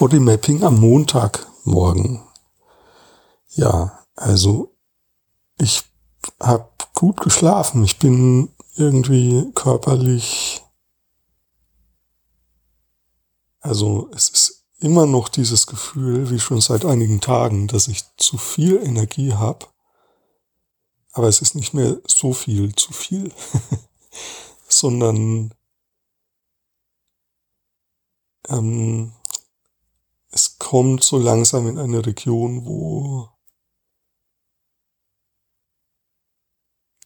Bodymapping am Montagmorgen. Ja, also ich habe gut geschlafen. Ich bin irgendwie körperlich, also es ist immer noch dieses Gefühl, wie schon seit einigen Tagen, dass ich zu viel Energie habe, aber es ist nicht mehr so viel zu viel, sondern ähm, kommt so langsam in eine Region, wo,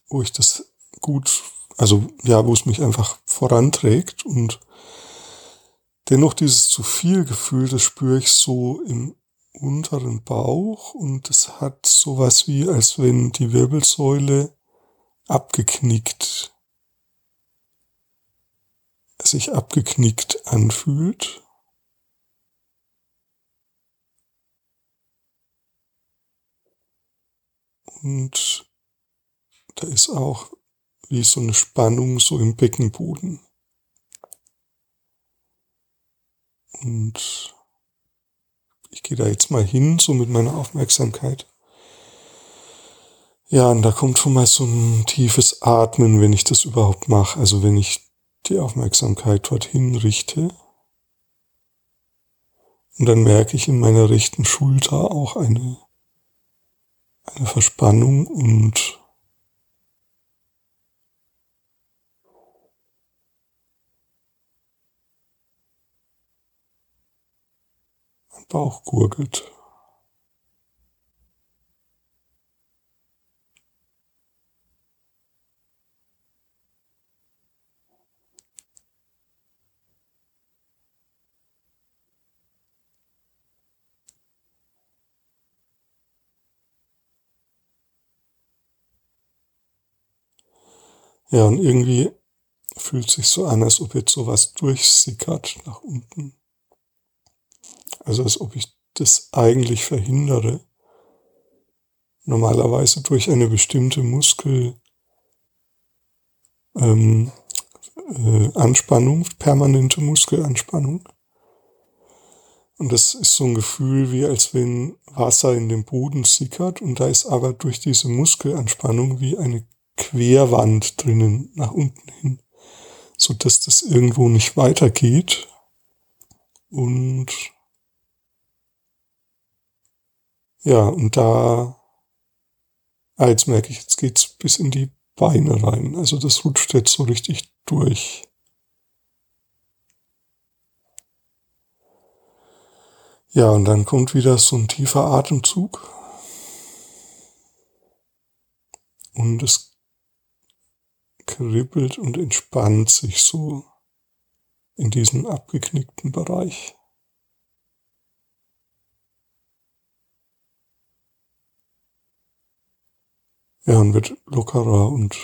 wo ich das gut, also ja, wo es mich einfach voranträgt und dennoch dieses zu viel Gefühl, das spüre ich so im unteren Bauch und es hat sowas wie, als wenn die Wirbelsäule abgeknickt, sich abgeknickt anfühlt. Und da ist auch wie so eine Spannung so im Beckenboden. Und ich gehe da jetzt mal hin, so mit meiner Aufmerksamkeit. Ja, und da kommt schon mal so ein tiefes Atmen, wenn ich das überhaupt mache. Also wenn ich die Aufmerksamkeit dorthin richte. Und dann merke ich in meiner rechten Schulter auch eine eine Verspannung und mein Bauch gurgelt. Ja, und irgendwie fühlt sich so an, als ob jetzt sowas durchsickert nach unten. Also als ob ich das eigentlich verhindere. Normalerweise durch eine bestimmte Muskel ähm, äh, Anspannung, permanente Muskelanspannung. Und das ist so ein Gefühl, wie als wenn Wasser in den Boden sickert und da ist aber durch diese Muskelanspannung wie eine Querwand drinnen nach unten hin, so dass das irgendwo nicht weitergeht. Und ja, und da, ah, jetzt merke ich, jetzt geht's bis in die Beine rein. Also das rutscht jetzt so richtig durch. Ja, und dann kommt wieder so ein tiefer Atemzug. Und es kribbelt und entspannt sich so in diesem abgeknickten Bereich. Ja, und wird lockerer und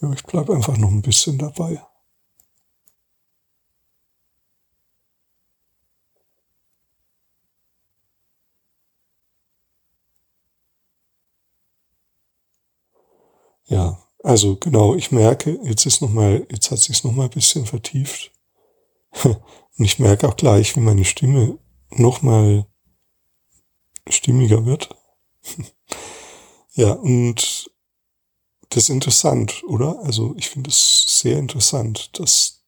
ja, ich bleib einfach noch ein bisschen dabei. Ja, also genau, ich merke, jetzt ist noch mal, jetzt hat sich's noch mal ein bisschen vertieft. Und ich merke auch gleich, wie meine Stimme noch mal stimmiger wird. ja, und das ist interessant, oder? Also ich finde es sehr interessant, dass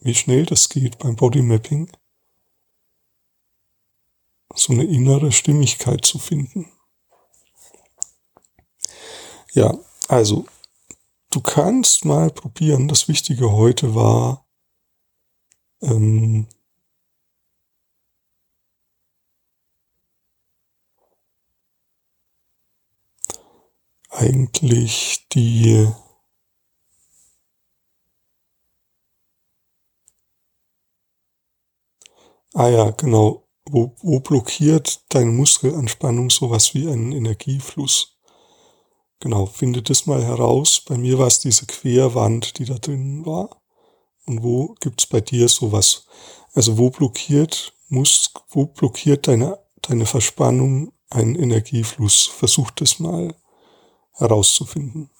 wie schnell das geht beim Bodymapping, so eine innere Stimmigkeit zu finden. Ja, also du kannst mal probieren. Das Wichtige heute war, ähm, eigentlich die Ah ja, genau. Wo, wo blockiert deine Muskelanspannung sowas wie einen Energiefluss? Genau, finde das mal heraus. Bei mir war es diese Querwand, die da drin war. Und wo gibt's bei dir sowas? Also wo blockiert, muss, wo blockiert deine, deine Verspannung einen Energiefluss? Versuch das mal herauszufinden.